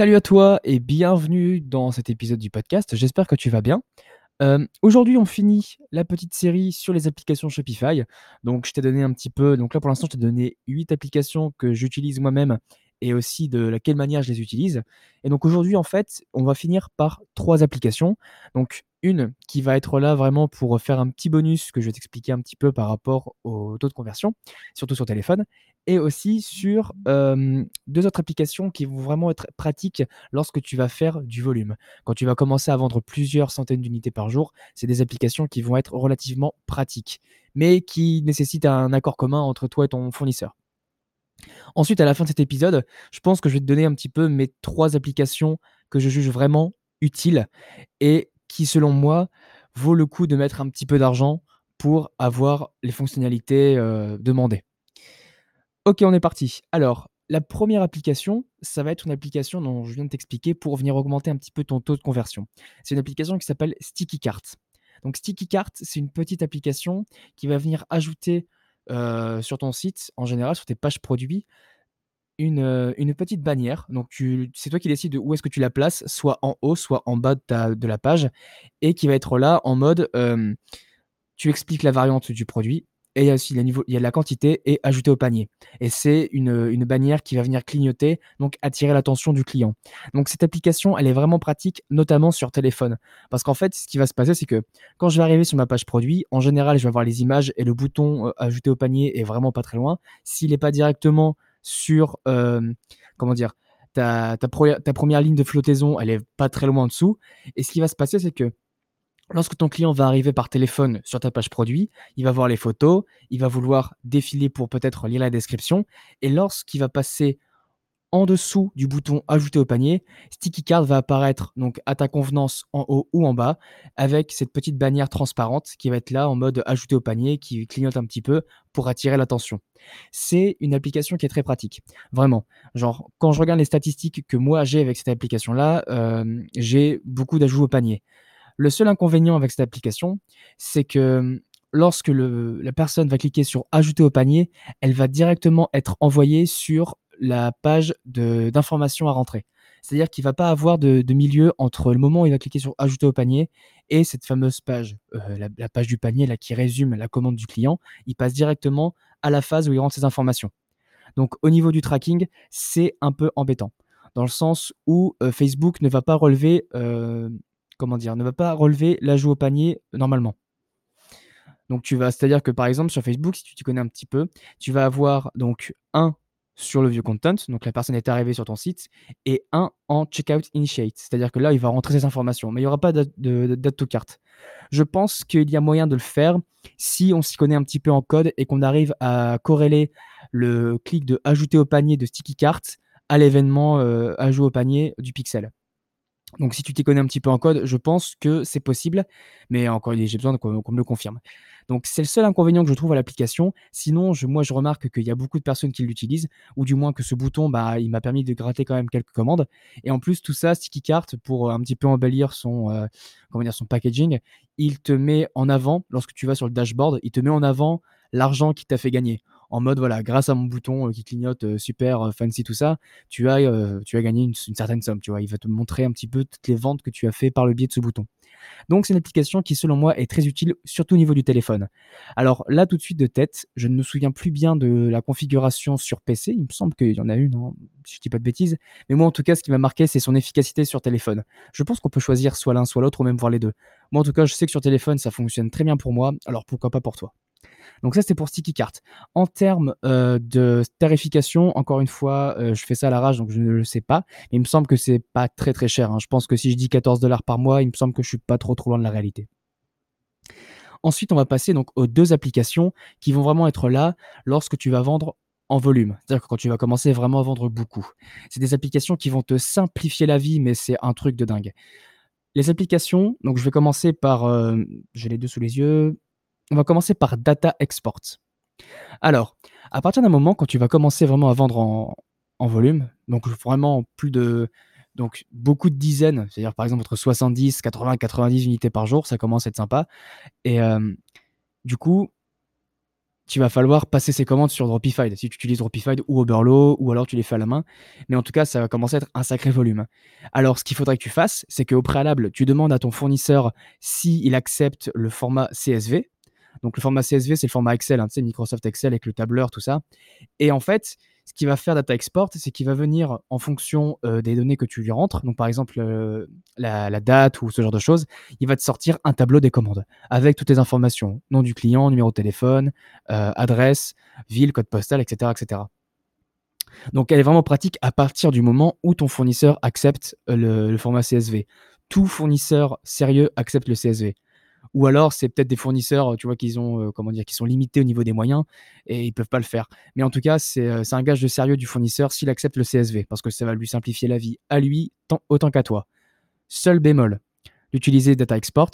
Salut à toi et bienvenue dans cet épisode du podcast. J'espère que tu vas bien. Euh, aujourd'hui, on finit la petite série sur les applications Shopify. Donc, je t'ai donné un petit peu. Donc là, pour l'instant, je t'ai donné 8 applications que j'utilise moi-même et aussi de la quelle manière je les utilise. Et donc aujourd'hui, en fait, on va finir par trois applications. Donc une qui va être là vraiment pour faire un petit bonus que je vais t'expliquer un petit peu par rapport au taux de conversion, surtout sur téléphone, et aussi sur deux autres applications qui vont vraiment être pratiques lorsque tu vas faire du volume. Quand tu vas commencer à vendre plusieurs centaines d'unités par jour, c'est des applications qui vont être relativement pratiques, mais qui nécessitent un accord commun entre toi et ton fournisseur. Ensuite, à la fin de cet épisode, je pense que je vais te donner un petit peu mes trois applications que je juge vraiment utiles et qui, selon moi, vaut le coup de mettre un petit peu d'argent pour avoir les fonctionnalités euh, demandées. Ok, on est parti. Alors, la première application, ça va être une application dont je viens de t'expliquer pour venir augmenter un petit peu ton taux de conversion. C'est une application qui s'appelle Sticky Cart. Donc Sticky Cart, c'est une petite application qui va venir ajouter euh, sur ton site, en général, sur tes pages produits, une, euh, petite bannière. Donc, c'est toi qui décides de où est-ce que tu la places, soit en haut, soit en bas de, la page, et qui va être là en mode tu expliques la variante du produit, et il y a aussi il y a la quantité et ajouter au panier. Et c'est une, une, bannière qui va venir clignoter, donc attirer l'attention du client. Donc cette application, elle est vraiment pratique, notamment sur téléphone. Parce qu'en fait, ce qui va se passer, c'est que quand je vais arriver sur ma page produit, en général, je vais avoir les images et le bouton euh, ajouter au panier est vraiment pas très loin. S'il n'est pas directement sur, euh, comment dire, ta, ta, ta première ligne de flottaison, elle est pas très loin en dessous. Et ce qui va se passer, c'est que Lorsque ton client va arriver par téléphone sur ta page produit, il va voir les photos, il va vouloir défiler pour peut-être lire la description, et lorsqu'il va passer en dessous du bouton ajouter au panier, Sticky Card va apparaître donc à ta convenance en haut ou en bas avec cette petite bannière transparente qui va être là en mode ajouter au panier qui clignote un petit peu pour attirer l'attention. C'est une application qui est très pratique, vraiment. Genre quand je regarde les statistiques que moi j'ai avec cette application là, euh, j'ai beaucoup d'ajouts au panier. Le seul inconvénient avec cette application, c'est que hum, lorsque la personne va cliquer sur ajouter au panier, elle va directement être envoyée sur la page d'information à rentrer. C'est-à-dire qu'il ne va pas avoir de, milieu entre le moment où il va cliquer sur ajouter au panier et cette fameuse page, euh, la, page du panier qui résume la commande du client. Il passe directement à la phase où il rentre ses informations. Donc au niveau du tracking, c'est un peu embêtant dans le sens où euh, Facebook ne va pas relever euh, comment dire, ne va pas relever l'ajout au panier normalement. Donc tu vas, c'est-à-dire que par exemple sur Facebook, si tu te connais un petit peu, tu vas avoir donc un sur le vieux content, donc la personne est arrivée sur ton site, et un en checkout initiate, c'est-à-dire que là il va rentrer ses informations, mais il n'y aura pas de date to carte. Je pense qu'il y a moyen de le faire si on s'y connaît un petit peu en code et qu'on arrive à corréler le clic de ajouter au panier de sticky cart à l'événement euh, ajout au panier du pixel. Donc si tu t'y connais un petit peu en code, je pense que c'est possible, mais encore j'ai besoin qu'on me le confirme. Donc c'est le seul inconvénient que je trouve à l'application. Sinon, moi je remarque qu'il y a beaucoup de personnes qui l'utilisent, ou du moins que ce bouton, bah, il m'a permis de gratter quand même quelques commandes. Et en plus tout ça, Sticky Cart, pour un petit peu embellir son, euh, son packaging, il te met en avant, lorsque tu vas sur le dashboard, il te met en avant l'argent qui t'a fait gagner en mode voilà, grâce à mon bouton euh, qui clignote euh, super euh, fancy tout ça, tu as, tu as gagné une, certaine somme, tu vois. Il va te montrer un petit peu toutes les ventes que tu as fait par le biais de ce bouton. Donc c'est une application qui selon moi est très utile, surtout au niveau du téléphone. Alors là tout de suite de tête, je ne me souviens plus bien de la configuration sur PC, il me semble qu'il y en a une, hein, si je dis pas de bêtises, mais moi en tout cas ce qui m'a marqué c'est son efficacité sur téléphone. Je pense qu'on peut choisir soit l'un soit l'autre ou même voir les deux. Moi en tout cas je sais que sur téléphone ça fonctionne très bien pour moi, alors pourquoi pas pour toi? Donc ça, c'est pour Sticky Cart. En termes euh, de tarification, encore une fois, euh, je fais ça à la rage, donc je ne le sais pas. Il me semble que c'est pas très très cher. Hein. Je pense que si je dis 14 dollars par mois, il me semble que je suis pas trop trop loin de la réalité. Ensuite, on va passer donc aux deux applications qui vont vraiment être là lorsque tu vas vendre en volume. C'est-à-dire quand tu vas commencer vraiment à vendre beaucoup. C'est des applications qui vont te simplifier la vie, mais c'est un truc de dingue. Les applications, donc je vais commencer par, euh, j'ai les deux sous les yeux, on va commencer par Data Export. Alors, à partir d'un moment, quand tu vas commencer vraiment à vendre en, volume, donc vraiment plus de donc beaucoup de dizaines, c'est-à-dire par exemple entre 70, 80, 90 unités par jour, ça commence à être sympa. Et du coup, tu vas falloir passer ces commandes sur Dropify, si tu utilises Dropify ou Oberlo, ou alors tu les fais à la main. Mais en tout cas, ça va commencer à être un sacré volume. Alors, ce qu'il faudrait que tu fasses, c'est qu'au préalable, tu demandes à ton fournisseur s'il accepte le format CSV. Donc, le format CSV, c'est le format Excel, hein, Microsoft Excel avec le tableur, tout ça. Et en fait, ce qu'il va faire Data Export, c'est qu'il va venir en fonction euh, des données que tu lui rentres, donc par exemple euh, la, date ou ce genre de choses, il va te sortir un tableau des commandes avec toutes les informations, nom du client, numéro de téléphone, euh, adresse, ville, code postal, etc., etc. Donc elle est vraiment pratique à partir du moment où ton fournisseur accepte le format CSV. Tout fournisseur sérieux accepte le CSV ou alors c'est peut-être des fournisseurs, tu vois, qui ont, euh, qui sont limités au niveau des moyens et ils peuvent pas le faire. Mais en tout cas, c'est euh, un gage de sérieux du fournisseur s'il accepte le CSV, parce que ça va lui simplifier la vie à lui autant qu'à toi. Seul bémol, d'utiliser Data Export,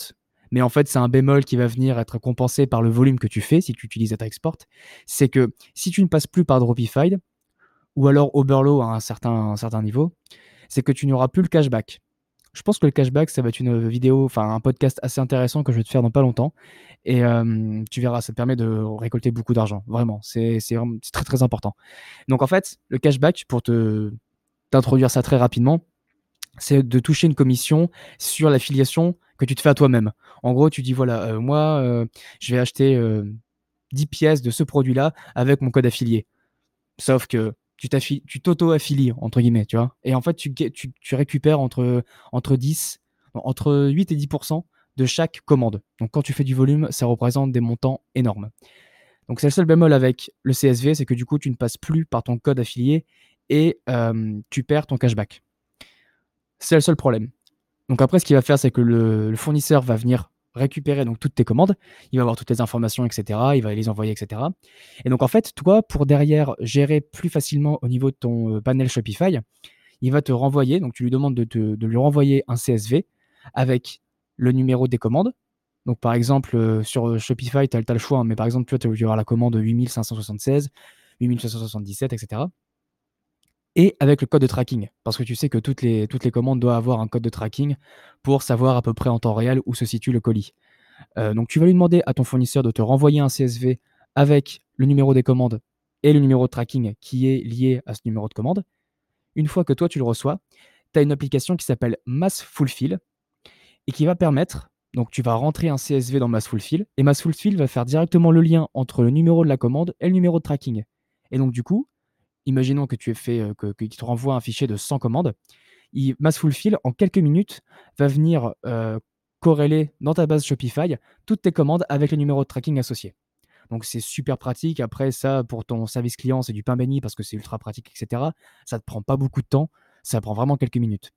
mais en fait c'est un bémol qui va venir être compensé par le volume que tu fais si tu utilises Data Export, c'est que si tu ne passes plus par Dropify, ou alors Oberlo à un certain niveau, c'est que tu n'auras plus le cashback. Je pense que le cashback, ça va être une vidéo, enfin un podcast assez intéressant que je vais te faire dans pas longtemps. Et tu verras, ça te permet de récolter beaucoup d'argent. Vraiment, c'est très très important. Donc en fait, le cashback, pour t'introduire ça très rapidement, c'est de toucher une commission sur l'affiliation que tu te fais à toi-même. En gros, tu dis voilà, euh, moi, euh, je vais acheter 10 pièces de ce produit-là avec mon code affilié. Sauf que tu t'auto-affilies, entre guillemets, tu vois. Et en fait, tu, récupères entre, entre 10, entre 8 et 10% de chaque commande. Donc quand tu fais du volume, ça représente des montants énormes. Donc c'est le seul bémol avec le CSV, c'est que du coup, tu ne passes plus par ton code affilié et tu perds ton cashback. C'est le seul problème. Donc après, ce qu'il va faire, c'est que le fournisseur va venir récupérer donc toutes tes commandes, il va avoir toutes les informations, etc. Il va les envoyer, etc. Et donc en fait, toi, pour derrière gérer plus facilement au niveau de ton euh, panel Shopify, il va te renvoyer, donc tu lui demandes de, lui renvoyer un CSV avec le numéro des commandes. Donc par exemple, euh, sur euh, Shopify, tu as, le choix, hein, mais par exemple, tu vas avoir la commande 8576, 8577, etc et avec le code de tracking. Parce que tu sais que toutes les, toutes les commandes doivent avoir un code de tracking pour savoir à peu près en temps réel où se situe le colis. Euh, donc tu vas lui demander à ton fournisseur de te renvoyer un CSV avec le numéro des commandes et le numéro de tracking qui est lié à ce numéro de commande. Une fois que toi tu le reçois, tu as une application qui s'appelle MassFulfill et qui va permettre, donc tu vas rentrer un CSV dans MassFulfill et MassFulfill va faire directement le lien entre le numéro de la commande et le numéro de tracking. Et donc du coup, imaginons que tu aies fait, euh, que, qu'il te renvoie un fichier de 100 commandes, il, MassFulfill, en quelques minutes, va venir euh, corréler dans ta base Shopify toutes tes commandes avec le numéro de tracking associé. Donc c'est super pratique. Après ça, pour ton service client, c'est du pain béni parce que c'est ultra pratique, etc. Ça ne te prend pas beaucoup de temps, ça prend vraiment quelques minutes.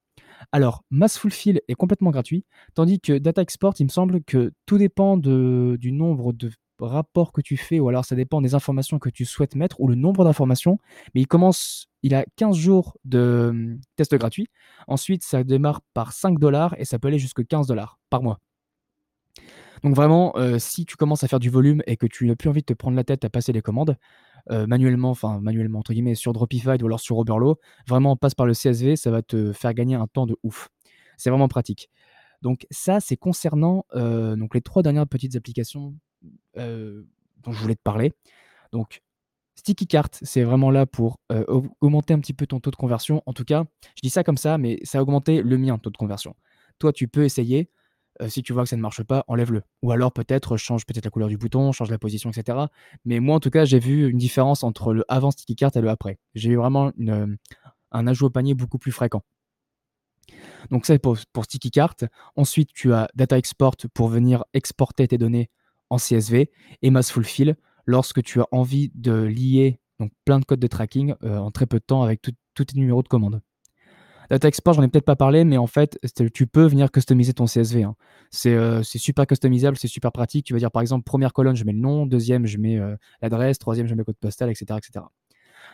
Alors, MassFulfill est complètement gratuit, tandis que Data Export, il me semble que tout dépend du nombre de rapport que tu fais, ou alors ça dépend des informations que tu souhaites mettre, ou le nombre d'informations. Mais il commence, il a 15 jours de hum, test gratuit. Ensuite, ça démarre par 5 dollars et ça peut aller jusqu'à 15 dollars par mois. Donc vraiment, euh, si tu commences à faire du volume et que tu n'as plus envie de te prendre la tête à passer les commandes, euh, manuellement, enfin manuellement entre guillemets, sur Dropify ou alors sur Oberlo, vraiment passe par le CSV, ça va te faire gagner un temps de ouf. C'est vraiment pratique. Donc ça, c'est concernant euh, donc les trois dernières petites applications dont je voulais te parler. Donc, Sticky Cart, c'est vraiment là pour augmenter un petit peu ton taux de conversion. En tout cas, je dis ça comme ça, mais ça a augmenté le mien, taux de conversion. Toi, tu peux essayer. si tu vois que ça ne marche pas, enlève-le. Ou alors peut-être change peut-être la couleur du bouton, change la position, etc. Mais moi, en tout cas, j'ai vu une différence entre le avant Sticky Cart et le après. J'ai eu vraiment un ajout au panier beaucoup plus fréquent. Donc ça, pour, pour Sticky Cart. Ensuite, tu as Data Export pour venir exporter tes données en CSV et MassFulfill lorsque tu as envie de lier donc plein de codes de tracking euh, en très peu de temps avec tous tes numéros de commande. Data Export, j'en ai peut-être pas parlé, mais en fait, tu peux venir customiser ton CSV. Hein. Euh, c'est super customisable, c'est super pratique. Tu vas dire par exemple, première colonne, je mets le nom, deuxième, je mets euh, l'adresse, troisième, je mets le code postal, etc. etc.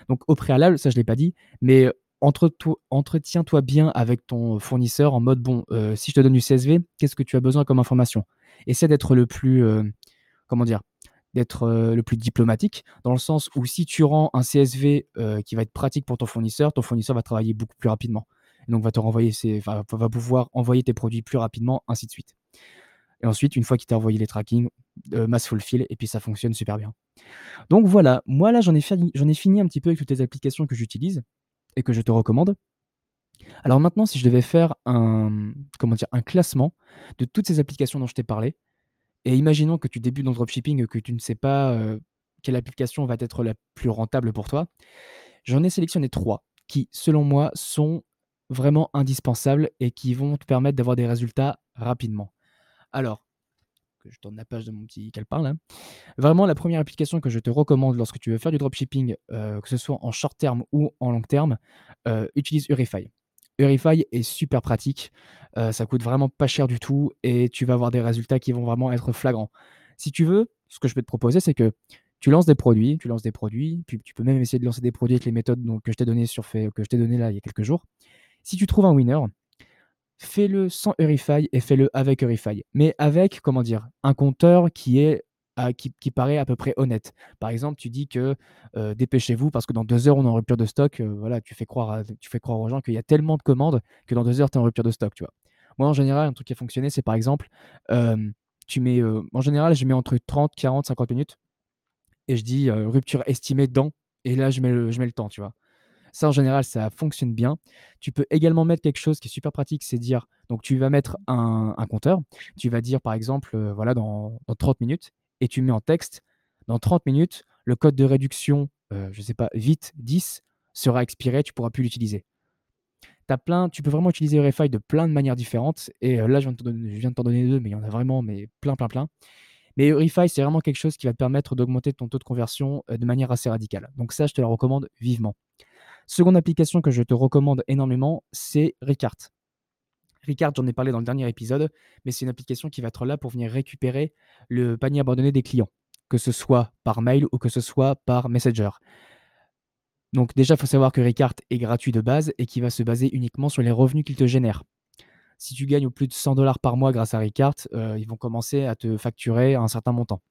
Donc au préalable, ça je ne l'ai pas dit, mais entretiens-toi bien avec ton fournisseur en mode bon, si je te donne du CSV, qu'est-ce que tu as besoin comme information? Essaie d'être le plus comment dire, d'être euh, le plus diplomatique, dans le sens où si tu rends un CSV euh, qui va être pratique pour ton fournisseur, ton fournisseur va travailler beaucoup plus rapidement. donc va te renvoyer va, pouvoir envoyer tes produits plus rapidement, ainsi de suite. Et ensuite, une fois qu'il t'a envoyé les tracking, heu, mass fulfill et puis ça fonctionne super bien. Donc voilà, moi là, j'en ai fini j'en ai fini un petit peu avec toutes les applications que j'utilise et que je te recommande. Alors maintenant, si je devais faire un, comment dire? Un classement de toutes ces applications dont je t'ai parlé et imaginons que tu débutes dans le dropshipping, que tu ne sais pas, quelle application va être la plus rentable pour toi. J'en ai sélectionné 3 qui, selon moi, sont vraiment indispensables et qui vont te permettre d'avoir des résultats rapidement. Alors, que je tourne la page de mon petit calepin là. Vraiment, la première application que je te recommande lorsque tu veux faire du dropshipping, que ce soit en short terme ou en long terme, utilise Urify. Urify est super pratique, heu, ça coûte vraiment pas cher du tout et tu vas avoir des résultats qui vont vraiment être flagrants. Si tu veux, ce que je peux te proposer, c'est que tu lances des produits, tu lances des produits, puis tu peux même essayer de lancer des produits avec les méthodes que je t'ai données sur que je donné là il y a quelques jours. Si tu trouves un winner, fais-le sans Urify et fais-le avec Urify. Mais avec, comment dire? Un compteur qui est qui paraît à peu près honnête. Par exemple, tu dis que, dépêchez-vous parce que dans 2 heures on est en rupture de stock, voilà, tu fais croire tu fais croire aux gens qu'il y a tellement de commandes que dans 2 heures tu es en rupture de stock, tu vois? Moi, en général, un truc qui a fonctionné, c'est par exemple, tu mets, en général, je mets entre 30, 40, 50 minutes et je dis, rupture estimée dans et là je mets le je mets le temps, tu vois? Ça, en général, ça fonctionne bien. Tu peux également mettre quelque chose qui est super pratique, c'est dire donc tu vas mettre un compteur. Tu vas dire, par exemple, voilà, dans dans 30 minutes et tu mets en texte: «Dans 30 minutes, le code de réduction, heu, je sais pas, vite 10 sera expiré, tu pourras plus l'utiliser». Plein tu peux vraiment utiliser Urify de plein de manières différentes et heu, là, je viens de t'en donner je viens de t'en donner 2, mais il y en a vraiment, mais plein, plein, plein. Mais Urify, c'est vraiment quelque chose qui va te permettre d'augmenter ton taux de conversion, heu, de manière assez radicale. Donc ça, je te le recommande vivement. Seconde application que je te recommande énormément, c'est Ricart. Ricart, j'en ai parlé dans le dernier épisode, mais c'est une application qui va être là pour venir récupérer le panier abandonné des clients, que ce soit par mail ou que ce soit par Messenger. Donc déjà, il faut savoir que Ricart est gratuit de base et qui va se baser uniquement sur les revenus qu'il te génère. Si tu gagnes plus de 100 dollars par mois grâce à Ricart, euh, ils vont commencer à te facturer un certain montant,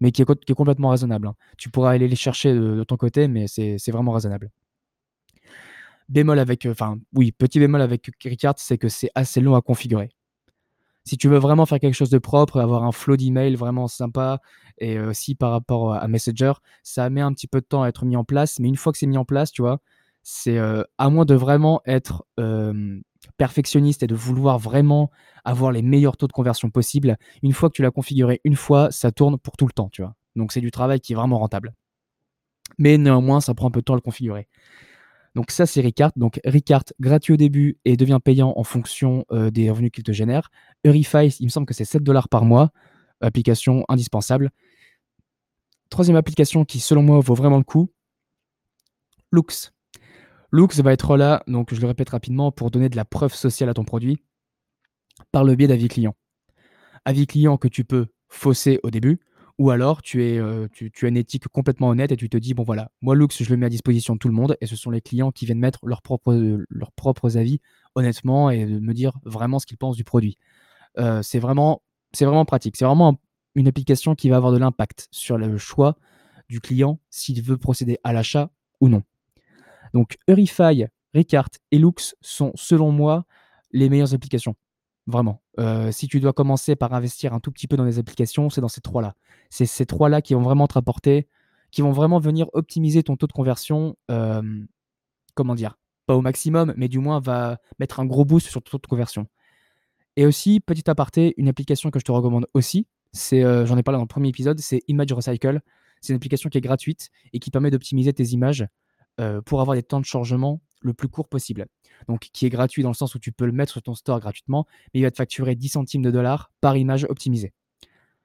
mais qui est, complètement raisonnable. hein. Tu pourras aller les chercher de, ton côté, mais c'est vraiment raisonnable. Bémol avec, enfin oui, petit bémol avec Ricart, c'est que c'est assez long à configurer. Si tu veux vraiment faire quelque chose de propre, avoir un flow d'email vraiment sympa et heu, aussi par rapport à Messenger, ça met un petit peu de temps à être mis en place, mais une fois que c'est mis en place, tu vois, c'est, heu, à moins de vraiment être, perfectionniste et de vouloir vraiment avoir les meilleurs taux de conversion possibles, une fois que tu l'as configuré une fois, ça tourne pour tout le temps, tu vois? Donc c'est du travail qui est vraiment rentable. Mais néanmoins, ça prend un peu de temps à le configurer. Donc ça, c'est Ricart. Donc Ricart, gratuit au début et devient payant en fonction euh, des revenus qu'il te génère. Eurify, il me semble que c'est 7 dollars par mois. Application indispensable. Troisième application qui, selon moi, vaut vraiment le coup. Looks. Looks va être là, donc je le répète rapidement, pour donner de la preuve sociale à ton produit par le biais d'avis clients. Avis clients que tu peux fausser au début, ou alors tu, es, tu, as une éthique complètement honnête et tu te dis, bon voilà, moi Lux, je le mets à disposition de tout le monde et ce sont les clients qui viennent mettre leurs propres, leurs propres avis honnêtement et me dire vraiment ce qu'ils pensent du produit. C'est vraiment, vraiment pratique. C'est vraiment une application qui va avoir de l'impact sur le choix du client s'il veut procéder à l'achat ou non. Donc Eurify, Ricart et Lux sont selon moi les meilleures applications. Vraiment. Euh, si tu dois commencer par investir un tout petit peu dans les applications, c'est dans ces trois-là. C'est ces trois-là qui vont vraiment te rapporter, qui vont vraiment venir optimiser ton taux de conversion, euh, comment dire, pas au maximum, mais du moins va mettre un gros boost sur ton taux de conversion. Et aussi, petit aparté, une application que je te recommande aussi, euh, j'en ai parlé dans le premier épisode, c'est Image Recycle. C'est une application qui est gratuite et qui permet d'optimiser tes images pour avoir des temps de chargement le plus court possible. Donc, qui est gratuit dans le sens où tu peux le mettre sur ton store gratuitement, mais il va te facturer 10 centimes de dollars par image optimisée.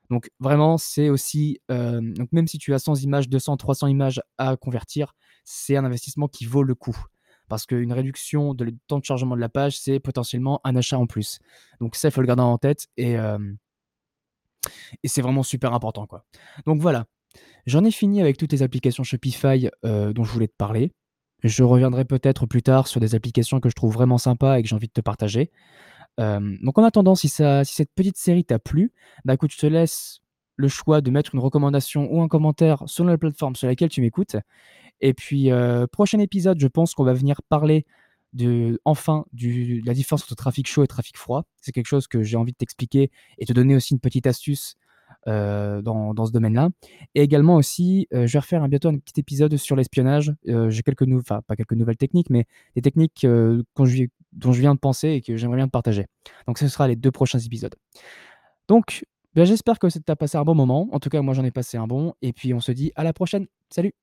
Donc, vraiment, c'est aussi, euh, donc même si tu as 100 images, 200, 300 images à convertir, c'est un investissement qui vaut le coup. Parce qu'une réduction de temps de chargement de la page, c'est potentiellement un achat en plus. Donc, ça, il faut le garder en tête et, euh, et c'est vraiment super important. Quoi. Donc, voilà. J'en ai fini avec toutes les applications Shopify euh, dont je voulais te parler. Je reviendrai peut-être plus tard sur des applications que je trouve vraiment sympas et que j'ai envie de te partager. donc en attendant, si, cette petite série t'a plu, bah écoute, je te laisse le choix de mettre une recommandation ou un commentaire sur la plateforme sur laquelle tu m'écoutes. Et puis, prochain épisode, je pense qu'on va venir parler de enfin du la différence entre trafic chaud et trafic froid. C'est quelque chose que j'ai envie de t'expliquer et te donner aussi une petite astuce, heu, dans dans ce domaine-là et également aussi, heu, je vais refaire bientôt un petit épisode sur l'espionnage. Heu, j'ai quelques nou enfin pas quelques nouvelles techniques, mais des techniques, dont je viens de penser et que j'aimerais bien te partager. Donc ce sera les 2 prochains épisodes. Donc, bah, j'espère que tu passé un bon moment. En tout cas, moi, j'en ai passé un bon et puis on se dit à la prochaine. Salut!